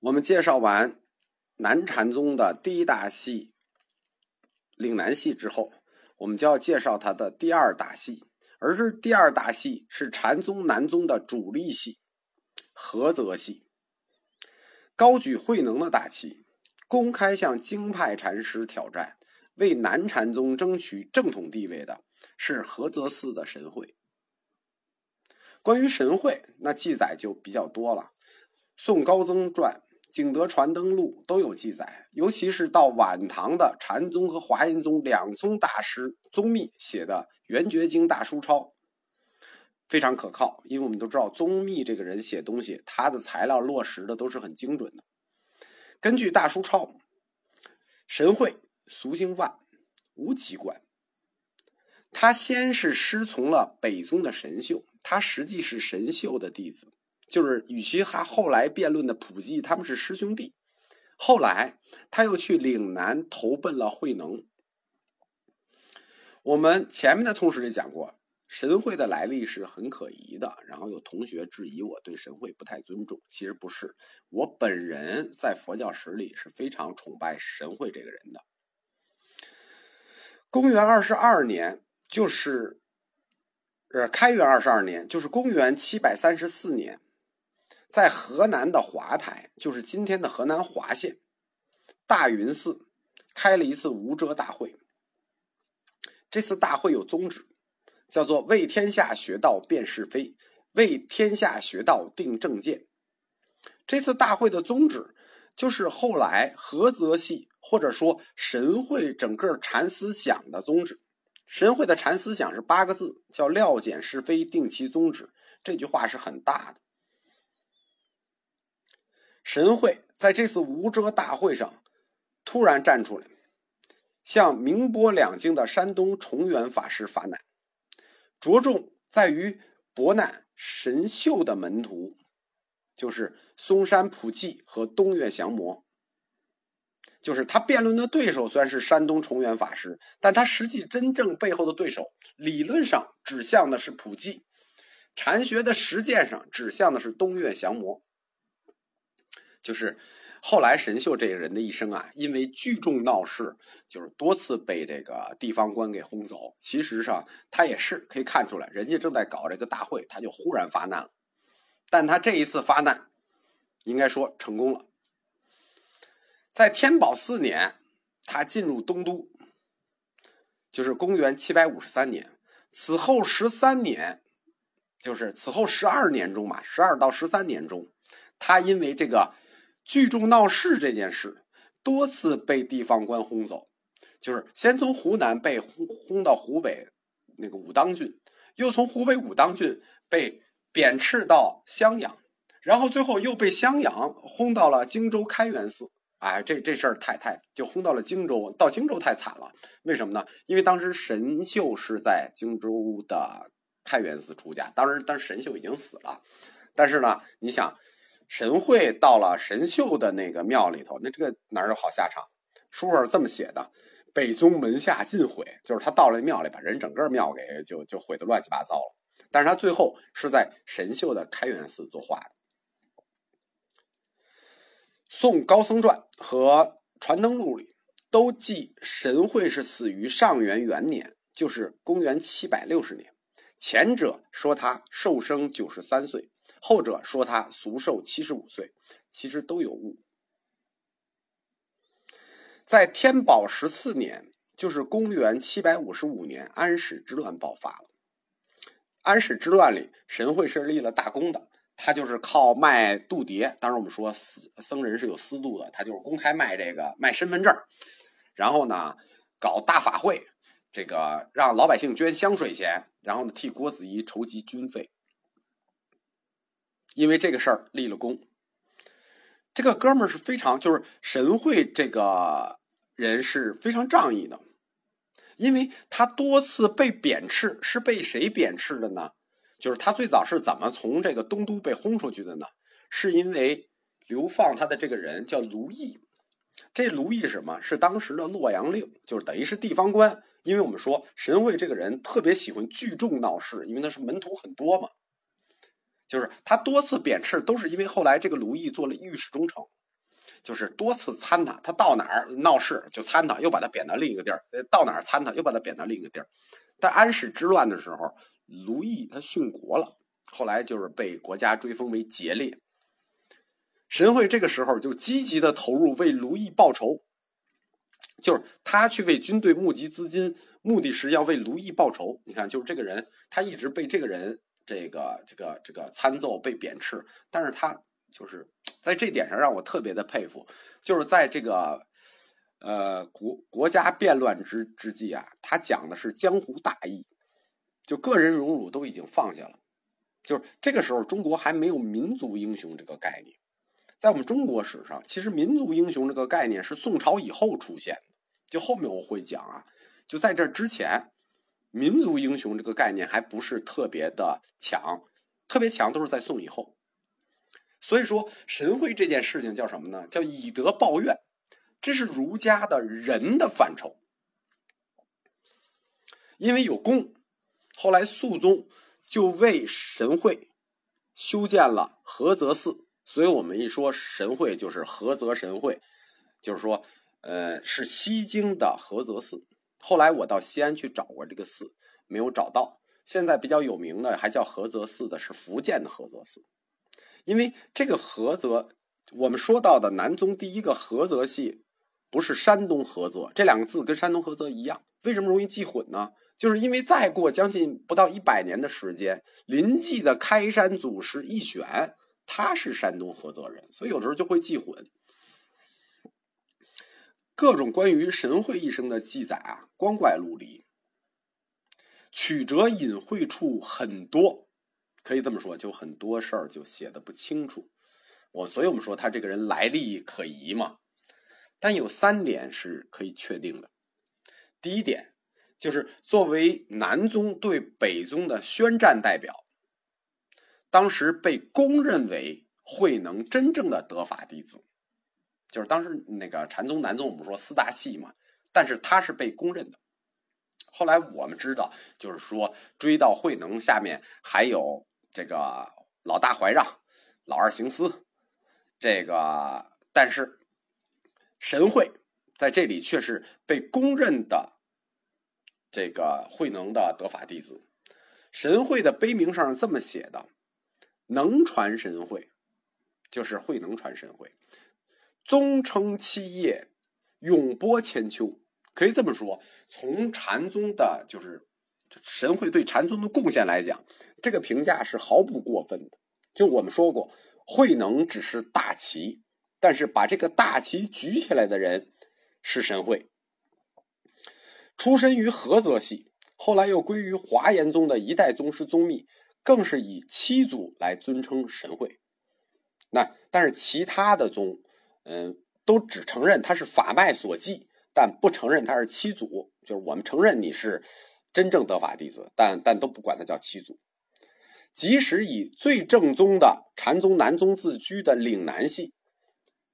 我们介绍完南禅宗的第一大系岭南系之后，我们就要介绍它的第二大系，而是第二大系是禅宗南宗的主力系——菏泽系。高举慧能的大旗，公开向京派禅师挑战，为南禅宗争取正统地位的是菏泽寺的神会。关于神会，那记载就比较多了，《宋高僧传》。《景德传灯录》都有记载，尤其是到晚唐的禅宗和华严宗两宗大师宗密写的《圆觉经大书钞》，非常可靠。因为我们都知道宗密这个人写东西，他的材料落实的都是很精准的。根据大书钞，神会俗姓万，无籍贯。他先是师从了北宗的神秀，他实际是神秀的弟子。就是与其他后来辩论的普济，他们是师兄弟。后来他又去岭南投奔了慧能。我们前面的通史里讲过，神会的来历是很可疑的。然后有同学质疑我对神会不太尊重，其实不是，我本人在佛教史里是非常崇拜神会这个人的。公元二十二年，就是呃开元二十二年，就是公元七百三十四年。在河南的华台，就是今天的河南华县，大云寺开了一次无遮大会。这次大会有宗旨，叫做为天下学道辨是非，为天下学道定正见。这次大会的宗旨，就是后来菏泽系或者说神会整个禅思想的宗旨。神会的禅思想是八个字，叫料简是非，定其宗旨。这句话是很大的。神会在这次无遮大会上突然站出来，向明波两京的山东崇元法师发难，着重在于博难神秀的门徒，就是嵩山普济和东岳降魔。就是他辩论的对手虽然是山东崇元法师，但他实际真正背后的对手，理论上指向的是普济，禅学的实践上指向的是东岳降魔。就是后来神秀这个人的一生啊，因为聚众闹事，就是多次被这个地方官给轰走。其实上他也是可以看出来，人家正在搞这个大会，他就忽然发难了。但他这一次发难，应该说成功了。在天宝四年，他进入东都，就是公元七百五十三年。此后十三年，就是此后十二年中嘛，十二到十三年中，他因为这个。聚众闹事这件事，多次被地方官轰走，就是先从湖南被轰轰到湖北那个武当郡，又从湖北武当郡被贬斥到襄阳，然后最后又被襄阳轰到了荆州开元寺。哎，这这事儿太太就轰到了荆州，到荆州太惨了。为什么呢？因为当时神秀是在荆州的开元寺出家，当时当神秀已经死了，但是呢，你想。神会到了神秀的那个庙里头，那这个哪有好下场？书上是这么写的：北宗门下尽毁，就是他到了庙里，把人整个庙给就就毁得乱七八糟了。但是他最后是在神秀的开元寺作画的。《宋高僧传》和《传灯录》里都记神会是死于上元元年，就是公元七百六十年。前者说他寿生九十三岁。后者说他俗寿七十五岁，其实都有误。在天宝十四年，就是公元七百五十五年，安史之乱爆发了。安史之乱里，神会是立了大功的，他就是靠卖度牒。当然，我们说僧僧人是有私度的，他就是公开卖这个卖身份证，然后呢搞大法会，这个让老百姓捐香水钱，然后呢替郭子仪筹集军费。因为这个事儿立了功，这个哥们儿是非常就是神会这个人是非常仗义的，因为他多次被贬斥，是被谁贬斥的呢？就是他最早是怎么从这个东都被轰出去的呢？是因为流放他的这个人叫卢毅，这卢毅是什么？是当时的洛阳令，就是等于是地方官。因为我们说神会这个人特别喜欢聚众闹事，因为他是门徒很多嘛。就是他多次贬斥，都是因为后来这个卢毅做了御史中丞，就是多次参他，他到哪儿闹事就参他，又把他贬到另一个地儿；到哪儿参他，又把他贬到另一个地儿。但安史之乱的时候，卢毅他殉国了，后来就是被国家追封为节烈。神会这个时候就积极的投入为卢毅报仇，就是他去为军队募集资金，目的是要为卢毅报仇。你看，就是这个人，他一直被这个人这个这个这个参奏被贬斥，但是他就是在这点上让我特别的佩服，就是在这个呃国国家变乱之之际啊，他讲的是江湖大义，就个人荣辱都已经放下了，就是这个时候中国还没有民族英雄这个概念。在我们中国史上，其实民族英雄这个概念是宋朝以后出现的。就后面我会讲啊，就在这之前，民族英雄这个概念还不是特别的强，特别强都是在宋以后。所以说，神会这件事情叫什么呢？叫以德报怨，这是儒家的仁的范畴。因为有功，后来肃宗就为神会修建了菏泽寺。所以我们一说神会，就是菏泽神会，就是说，呃，是西京的菏泽寺。后来我到西安去找过这个寺，没有找到。现在比较有名的还叫菏泽寺的是福建的菏泽寺，因为这个菏泽，我们说到的南宗第一个菏泽系，不是山东菏泽，这两个字跟山东菏泽一样，为什么容易记混呢？就是因为再过将近不到一百年的时间，临济的开山祖师一选。他是山东菏泽人，所以有时候就会记混。各种关于神会一生的记载啊，光怪陆离，曲折隐晦处很多，可以这么说，就很多事儿就写的不清楚。我所以我们说他这个人来历可疑嘛。但有三点是可以确定的。第一点就是作为南宗对北宗的宣战代表。当时被公认为慧能真正的得法弟子，就是当时那个禅宗、南宗，我们说四大系嘛，但是他是被公认的。后来我们知道，就是说追到慧能下面还有这个老大怀让、老二行思，这个但是神会在这里却是被公认的这个慧能的得法弟子。神会的碑铭上是这么写的。能传神会，就是慧能传神会。宗称七业，永播千秋。可以这么说，从禅宗的，就是神会对禅宗的贡献来讲，这个评价是毫不过分的。就我们说过，慧能只是大旗，但是把这个大旗举起来的人是神会。出身于菏泽系，后来又归于华严宗的一代宗师宗密。更是以七祖来尊称神会，那但是其他的宗，嗯，都只承认他是法脉所继，但不承认他是七祖。就是我们承认你是真正得法弟子，但但都不管他叫七祖。即使以最正宗的禅宗南宗自居的岭南系，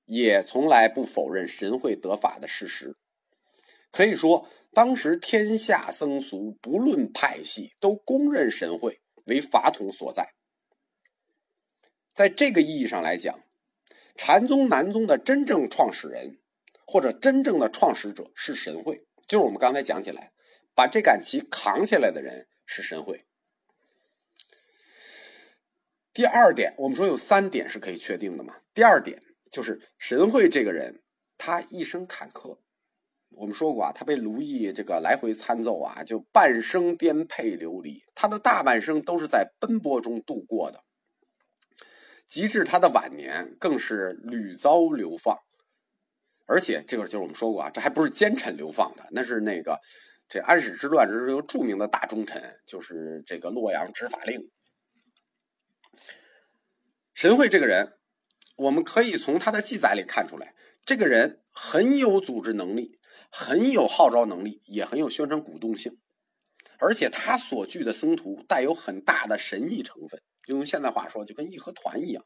也从来不否认神会得法的事实。可以说，当时天下僧俗不论派系，都公认神会。为法统所在，在这个意义上来讲，禅宗南宗的真正创始人或者真正的创始者是神会，就是我们刚才讲起来，把这杆旗扛起来的人是神会。第二点，我们说有三点是可以确定的嘛？第二点就是神会这个人，他一生坎坷。我们说过啊，他被卢毅这个来回参奏啊，就半生颠沛流离，他的大半生都是在奔波中度过的。及至他的晚年，更是屡遭流放，而且这个就是我们说过啊，这还不是奸臣流放的，那是那个这安史之乱之中著名的大忠臣，就是这个洛阳执法令。神会这个人，我们可以从他的记载里看出来，这个人很有组织能力。很有号召能力，也很有宣传鼓动性，而且他所聚的僧徒带有很大的神意成分，用现在话说，就跟义和团一样。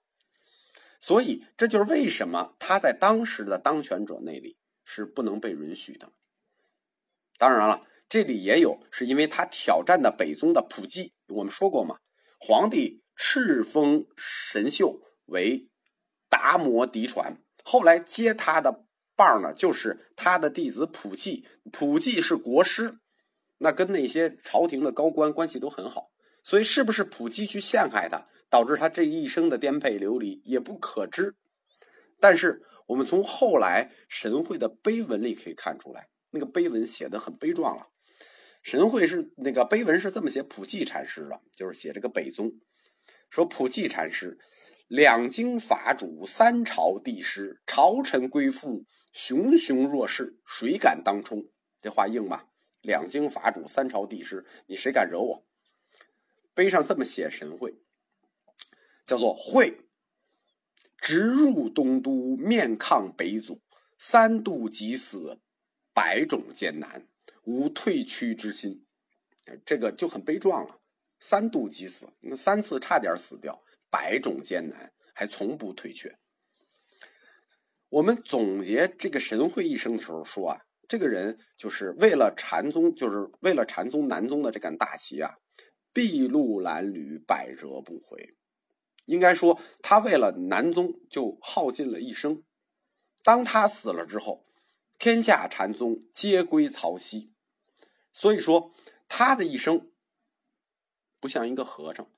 所以，这就是为什么他在当时的当权者那里是不能被允许的。当然了，这里也有是因为他挑战的北宗的普济。我们说过嘛，皇帝敕封神秀为达摩嫡传。后来接他的棒呢，就是他的弟子普济。普济是国师，那跟那些朝廷的高官关系都很好，所以是不是普济去陷害他，导致他这一生的颠沛流离，也不可知。但是我们从后来神会的碑文里可以看出来，那个碑文写的很悲壮了。神会是那个碑文是这么写普济禅师的，就是写这个北宗，说普济禅师。两京法主，三朝帝师，朝臣归附，熊熊若势，谁敢当冲？这话硬吧？两京法主，三朝帝师，你谁敢惹我？碑上这么写，神会叫做会，直入东都，面抗北阻，三度即死，百种艰难，无退屈之心。这个就很悲壮了。三度即死，那三次差点死掉。百种艰难，还从不退却。我们总结这个神会一生的时候说啊，这个人就是为了禅宗，就是为了禅宗南宗的这杆大旗啊，筚路蓝缕，百折不回。应该说，他为了南宗就耗尽了一生。当他死了之后，天下禅宗皆归曹溪。所以说，他的一生不像一个和尚。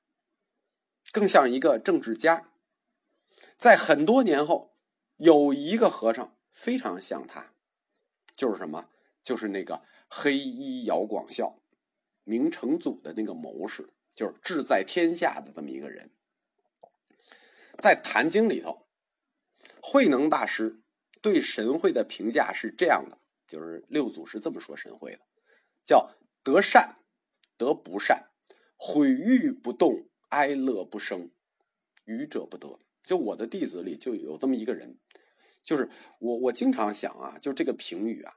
更像一个政治家，在很多年后，有一个和尚非常像他，就是什么？就是那个黑衣姚广孝，明成祖的那个谋士，就是志在天下的这么一个人。在《坛经》里头，慧能大师对神会的评价是这样的：，就是六祖是这么说神会的，叫得善，得不善，毁誉不动。哀乐不生，愚者不得。就我的弟子里就有这么一个人，就是我。我经常想啊，就这个评语啊，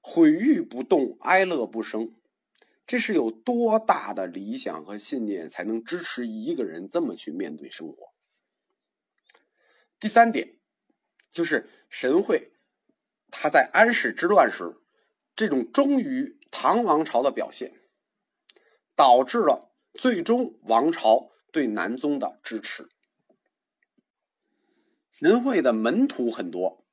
毁誉不动，哀乐不生，这是有多大的理想和信念才能支持一个人这么去面对生活？第三点，就是神会他在安史之乱时这种忠于唐王朝的表现，导致了。最终，王朝对南宗的支持。神会的门徒很多，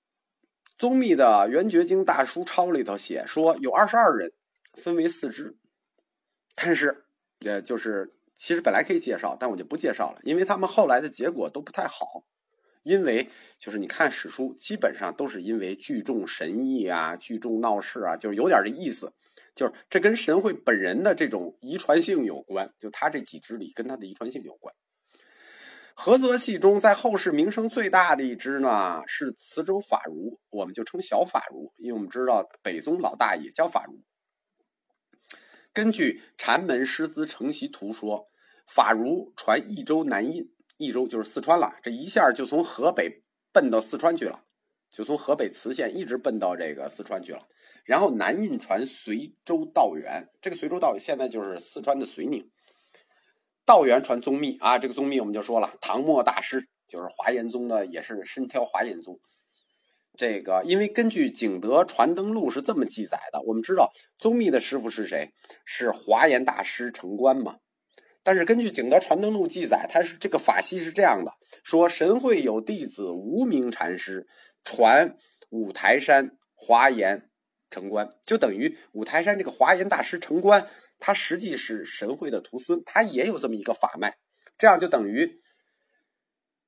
宗密的《圆觉经大书钞》里头写说有二十二人，分为四支。但是，呃，就是其实本来可以介绍，但我就不介绍了，因为他们后来的结果都不太好。因为就是你看史书，基本上都是因为聚众神意啊，聚众闹事啊，就是有点这意思。就是这跟神会本人的这种遗传性有关，就他这几支里跟他的遗传性有关。菏泽系中在后世名声最大的一支呢是磁州法儒，我们就称小法儒，因为我们知道北宗老大也叫法儒。根据《禅门师资承袭图》说，法儒传益州南印，益州就是四川了，这一下就从河北奔到四川去了，就从河北磁县一直奔到这个四川去了。然后南印传随州道元，这个随州道元现在就是四川的遂宁。道元传宗密啊，这个宗密我们就说了，唐末大师就是华严宗的，也是身挑华严宗。这个因为根据《景德传灯录》是这么记载的，我们知道宗密的师傅是谁？是华严大师成观嘛。但是根据《景德传灯录》记载，他是这个法系是这样的：说神会有弟子无名禅师传五台山华严。成观就等于五台山这个华严大师成观，他实际是神会的徒孙，他也有这么一个法脉，这样就等于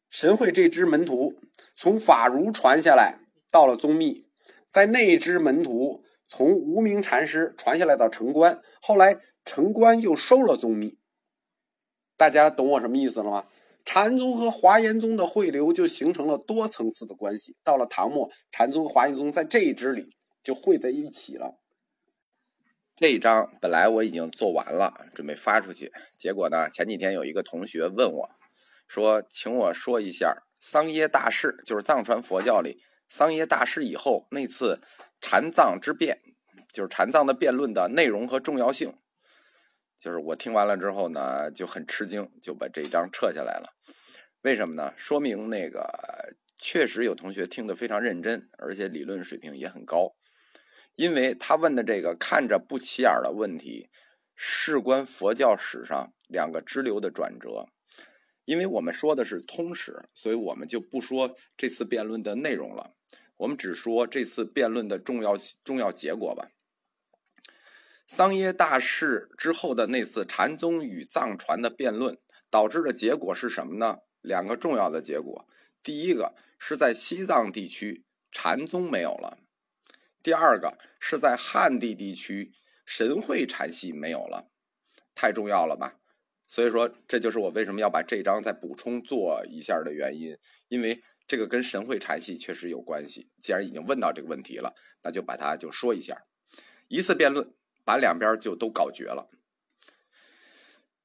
神会这支门徒从法儒传下来到了宗密，在那支门徒从无名禅师传下来到城关，后来城关又收了宗密，大家懂我什么意思了吗？禅宗和华严宗的汇流就形成了多层次的关系，到了唐末，禅宗和华严宗在这一支里。就汇在一起了。这一章本来我已经做完了，准备发出去。结果呢，前几天有一个同学问我，说：“请我说一下桑耶大师，就是藏传佛教里桑耶大师以后那次禅藏之辩，就是禅藏的辩论的内容和重要性。”就是我听完了之后呢，就很吃惊，就把这一章撤下来了。为什么呢？说明那个确实有同学听得非常认真，而且理论水平也很高。因为他问的这个看着不起眼的问题，事关佛教史上两个支流的转折。因为我们说的是通史，所以我们就不说这次辩论的内容了，我们只说这次辩论的重要重要结果吧。桑耶大事之后的那次禅宗与藏传的辩论，导致的结果是什么呢？两个重要的结果，第一个是在西藏地区禅宗没有了，第二个是在汉地地区神会禅系没有了，太重要了吧？所以说，这就是我为什么要把这章再补充做一下的原因，因为这个跟神会禅系确实有关系。既然已经问到这个问题了，那就把它就说一下。一次辩论把两边就都搞绝了。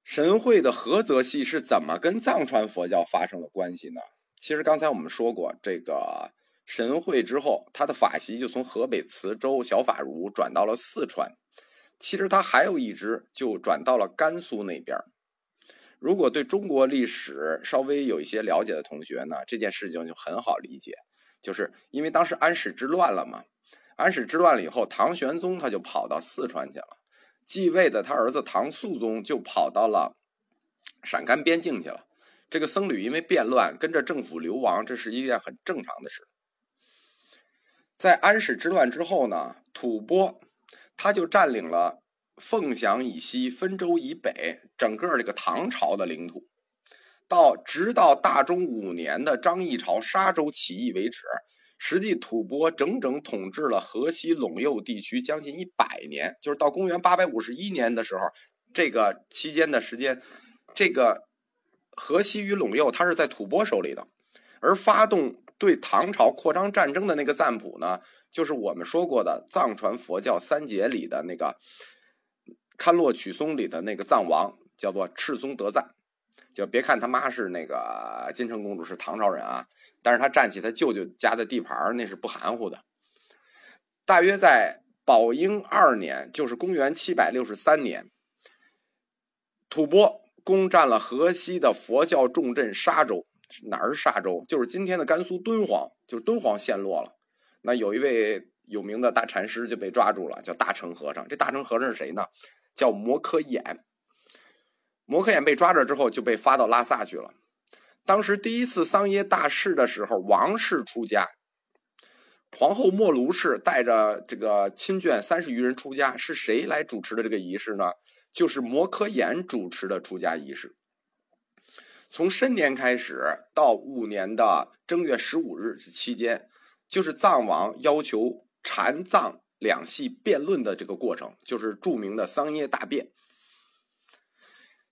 神会的菏泽系是怎么跟藏传佛教发生了关系呢？其实刚才我们说过，这个神会之后，他的法席就从河北磁州小法如转到了四川。其实他还有一支就转到了甘肃那边。如果对中国历史稍微有一些了解的同学呢，这件事情就很好理解，就是因为当时安史之乱了嘛。安史之乱了以后，唐玄宗他就跑到四川去了，继位的他儿子唐肃宗就跑到了陕甘边境去了。这个僧侣因为变乱跟着政府流亡，这是一件很正常的事。在安史之乱之后呢，吐蕃他就占领了。凤翔以西、汾州以北，整个这个唐朝的领土，到直到大中五年的张议潮沙州起义为止，实际吐蕃整整统治了河西陇右地区将近一百年。就是到公元八百五十一年的时候，这个期间的时间，这个河西与陇右，它是在吐蕃手里的。而发动对唐朝扩张战争的那个赞普呢，就是我们说过的藏传佛教三杰里的那个。堪洛曲松里的那个藏王叫做赤松德赞，就别看他妈是那个金城公主是唐朝人啊，但是他占起他舅舅家的地盘那是不含糊的。大约在宝应二年，就是公元七百六十三年，吐蕃攻占了河西的佛教重镇沙州，哪儿是沙州？就是今天的甘肃敦煌，就是敦煌陷落了。那有一位有名的大禅师就被抓住了，叫大乘和尚。这大乘和尚是谁呢？叫摩诃衍，摩诃衍被抓着之后就被发到拉萨去了。当时第一次桑耶大事的时候，王室出家，皇后莫卢氏带着这个亲眷三十余人出家，是谁来主持的这个仪式呢？就是摩诃衍主持的出家仪式。从申年开始到五年的正月十五日这期间，就是藏王要求禅藏。两系辩论的这个过程，就是著名的桑耶大辩。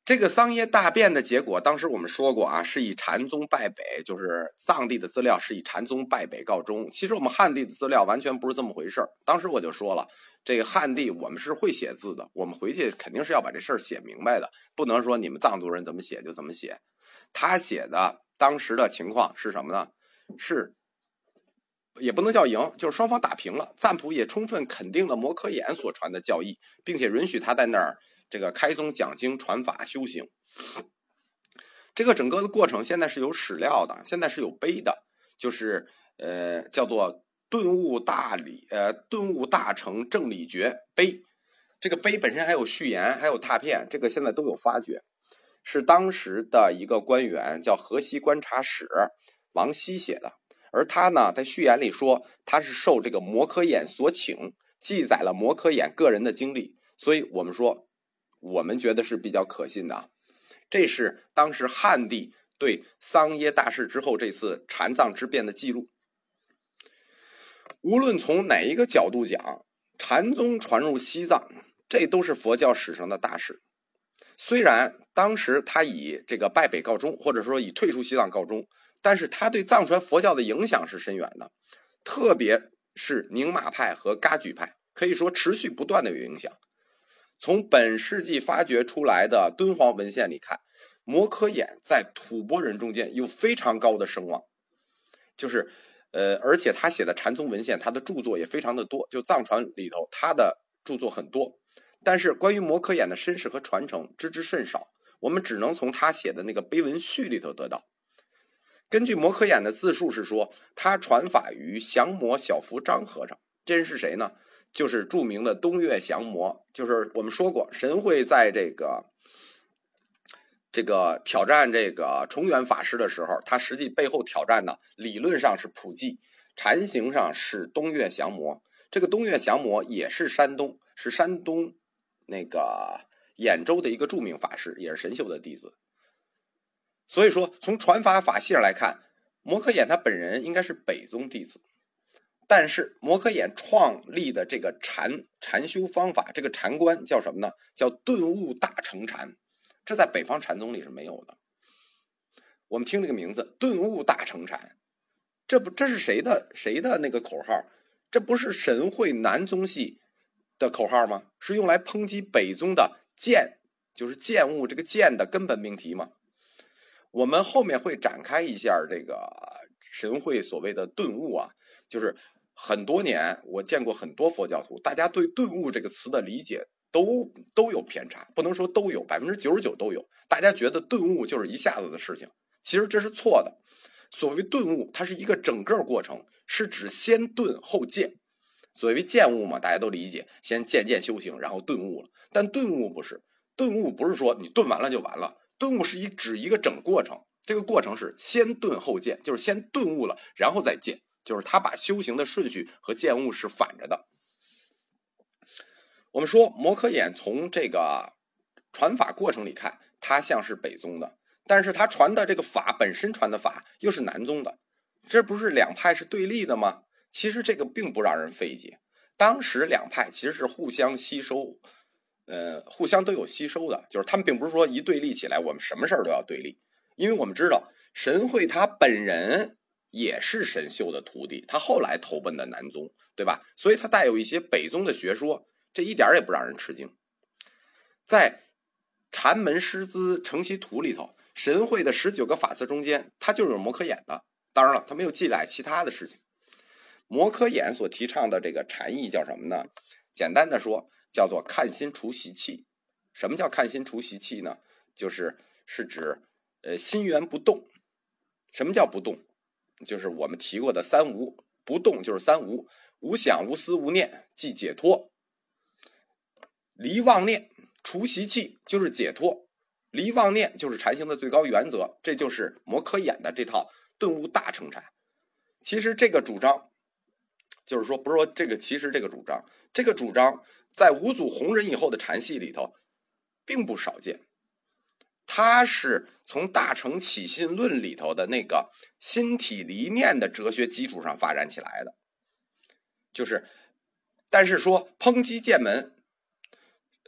这个桑耶大辩的结果，当时我们说过啊，是以禅宗败北，就是藏地的资料是以禅宗败北告终。其实我们汉地的资料完全不是这么回事当时我就说了，这个汉地我们是会写字的，我们回去肯定是要把这事儿写明白的，不能说你们藏族人怎么写就怎么写。他写的当时的情况是什么呢？是。也不能叫赢，就是双方打平了。赞普也充分肯定了摩诃衍所传的教义，并且允许他在那儿这个开宗讲经、传法修行。这个整个的过程现在是有史料的，现在是有碑的，就是呃叫做顿悟大理呃顿悟大成正理诀碑。这个碑本身还有序言，还有拓片，这个现在都有发掘，是当时的一个官员叫河西观察使王希写的。而他呢，在序言里说，他是受这个摩诃衍所请，记载了摩诃衍个人的经历，所以我们说，我们觉得是比较可信的。这是当时汉地对桑耶大事之后这次禅藏之变的记录。无论从哪一个角度讲，禅宗传入西藏，这都是佛教史上的大事。虽然当时他以这个败北告终，或者说以退出西藏告终。但是他对藏传佛教的影响是深远的，特别是宁玛派和噶举派，可以说持续不断的有影响。从本世纪发掘出来的敦煌文献里看，摩诃衍在吐蕃人中间有非常高的声望，就是呃，而且他写的禅宗文献，他的著作也非常的多，就藏传里头他的著作很多。但是关于摩诃衍的身世和传承，知之甚少，我们只能从他写的那个碑文序里头得到。根据摩诃衍的自述是说，他传法于降魔小福张和尚。这人是谁呢？就是著名的东岳降魔。就是我们说过，神会在这个这个挑战这个重元法师的时候，他实际背后挑战的，理论上是普济，禅行上是东岳降魔。这个东岳降魔也是山东，是山东那个兖州的一个著名法师，也是神秀的弟子。所以说，从传法法系上来看，摩诃衍他本人应该是北宗弟子。但是摩诃衍创立的这个禅禅修方法，这个禅观叫什么呢？叫顿悟大成禅，这在北方禅宗里是没有的。我们听这个名字“顿悟大成禅”，这不这是谁的谁的那个口号？这不是神会南宗系的口号吗？是用来抨击北宗的见，就是见悟这个见的根本命题吗？我们后面会展开一下这个神会所谓的顿悟啊，就是很多年我见过很多佛教徒，大家对顿悟这个词的理解都都有偏差，不能说都有，百分之九十九都有。大家觉得顿悟就是一下子的事情，其实这是错的。所谓顿悟，它是一个整个过程，是指先顿后见。所谓见悟嘛，大家都理解，先渐渐修行，然后顿悟了。但顿悟不是，顿悟不是说你顿完了就完了，顿悟是一指一个整过程。这个过程是先顿后见，就是先顿悟了，然后再见，就是他把修行的顺序和见悟是反着的。我们说摩诃衍从这个传法过程里看，他像是北宗的。但是他传的这个法本身传的法又是南宗的，这不是两派是对立的吗？其实这个并不让人费解。当时两派其实是互相吸收，呃，互相都有吸收的，就是他们并不是说一对立起来，我们什么事儿都要对立。因为我们知道神会他本人也是神秀的徒弟，他后来投奔的南宗，对吧？所以他带有一些北宗的学说，这一点也不让人吃惊。在《禅门师资承袭图》里头。神会的十九个法词中间，他就是有摩诃衍的。当然了，他没有记载其他的事情。摩诃衍所提倡的这个禅意叫什么呢？简单的说，叫做看心除习气。什么叫看心除习气呢？就是是指呃心源不动。什么叫不动？就是我们提过的三无，不动就是三无：无想、无思、无念，即解脱。离妄念、除习气，就是解脱。离妄念就是禅行的最高原则，这就是摩诃衍的这套顿悟大乘禅。其实这个主张，就是说不是说这个，其实这个主张，这个主张在五祖弘忍以后的禅系里头并不少见。他是从大乘起信论里头的那个心体离念的哲学基础上发展起来的，就是，但是说抨击剑门，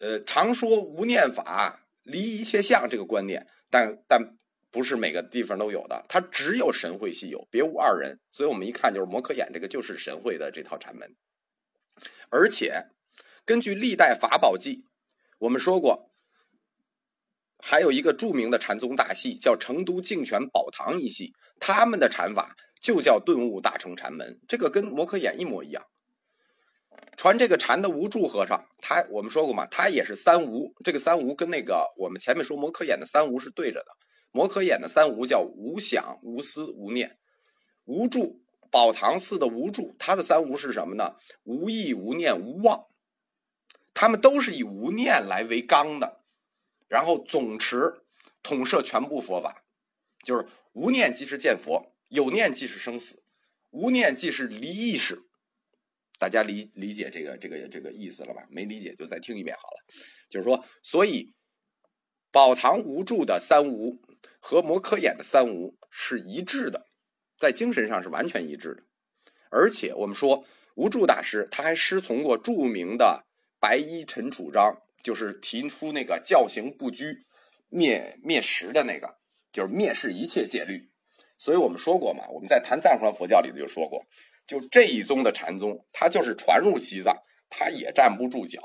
呃，常说无念法。离一切相这个观念，但但不是每个地方都有的，它只有神会系有，别无二人。所以我们一看就是摩诃衍这个就是神会的这套禅门。而且根据历代法宝记，我们说过，还有一个著名的禅宗大系叫成都净泉宝堂一系，他们的禅法就叫顿悟大乘禅门，这个跟摩诃衍一模一样。传这个禅的无住和尚，他我们说过嘛，他也是三无。这个三无跟那个我们前面说摩诃衍的三无是对着的。摩诃衍的三无叫无想、无思、无念。无住宝堂寺的无住，他的三无是什么呢？无意、无念、无妄。他们都是以无念来为纲的，然后总持统摄全部佛法，就是无念即是见佛，有念即是生死，无念即是离意识。大家理理解这个这个这个意思了吧？没理解就再听一遍好了。就是说，所以宝堂无住的三无和摩诃衍的三无是一致的，在精神上是完全一致的。而且我们说无著大师他还师从过著名的白衣陈楚章，就是提出那个教行不拘、灭灭食的那个，就是灭世一切戒律。所以我们说过嘛，我们在谈藏传佛教里头就说过。就这一宗的禅宗，它就是传入西藏，它也站不住脚。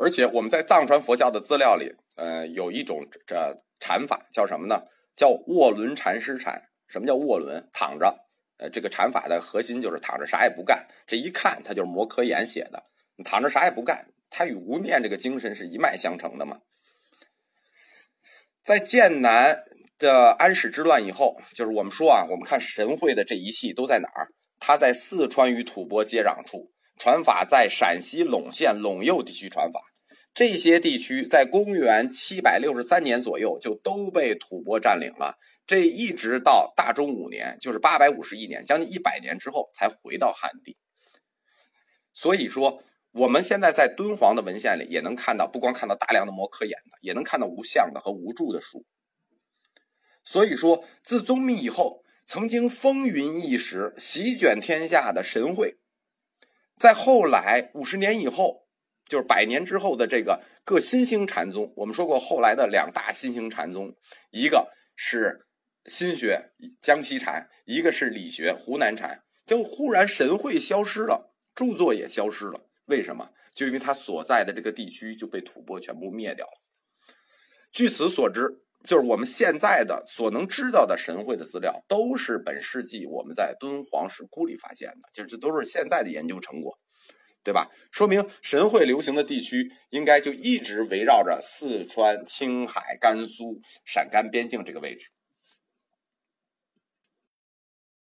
而且我们在藏传佛教的资料里，呃，有一种这禅法叫什么呢？叫卧轮禅师禅。什么叫卧轮？躺着。呃，这个禅法的核心就是躺着啥也不干。这一看，它就是摩诃衍写的。躺着啥也不干，它与无念这个精神是一脉相承的嘛。在剑南。的安史之乱以后，就是我们说啊，我们看神会的这一系都在哪儿？他在四川与吐蕃接壤处传法，在陕西陇县陇右地区传法。这些地区在公元七百六十三年左右就都被吐蕃占领了。这一直到大中五年，就是八百五十一年，将近一百年之后才回到汉地。所以说，我们现在在敦煌的文献里也能看到，不光看到大量的摹刻眼的，也能看到无相的和无注的书。所以说，自宗密以后，曾经风云一时、席卷天下的神会，在后来五十年以后，就是百年之后的这个各新兴禅宗，我们说过后来的两大新兴禅宗，一个是。心学江西禅，一个是理学湖南禅，就忽然神会消失了，著作也消失了。为什么？就因为他所在的这个地区就被吐蕃全部灭掉了。据此所知，就是我们现在的所能知道的神会的资料，都是本世纪我们在敦煌石窟里发现的，就这都是现在的研究成果，对吧？说明神会流行的地区应该就一直围绕着四川、青海、甘肃、陕甘边境这个位置。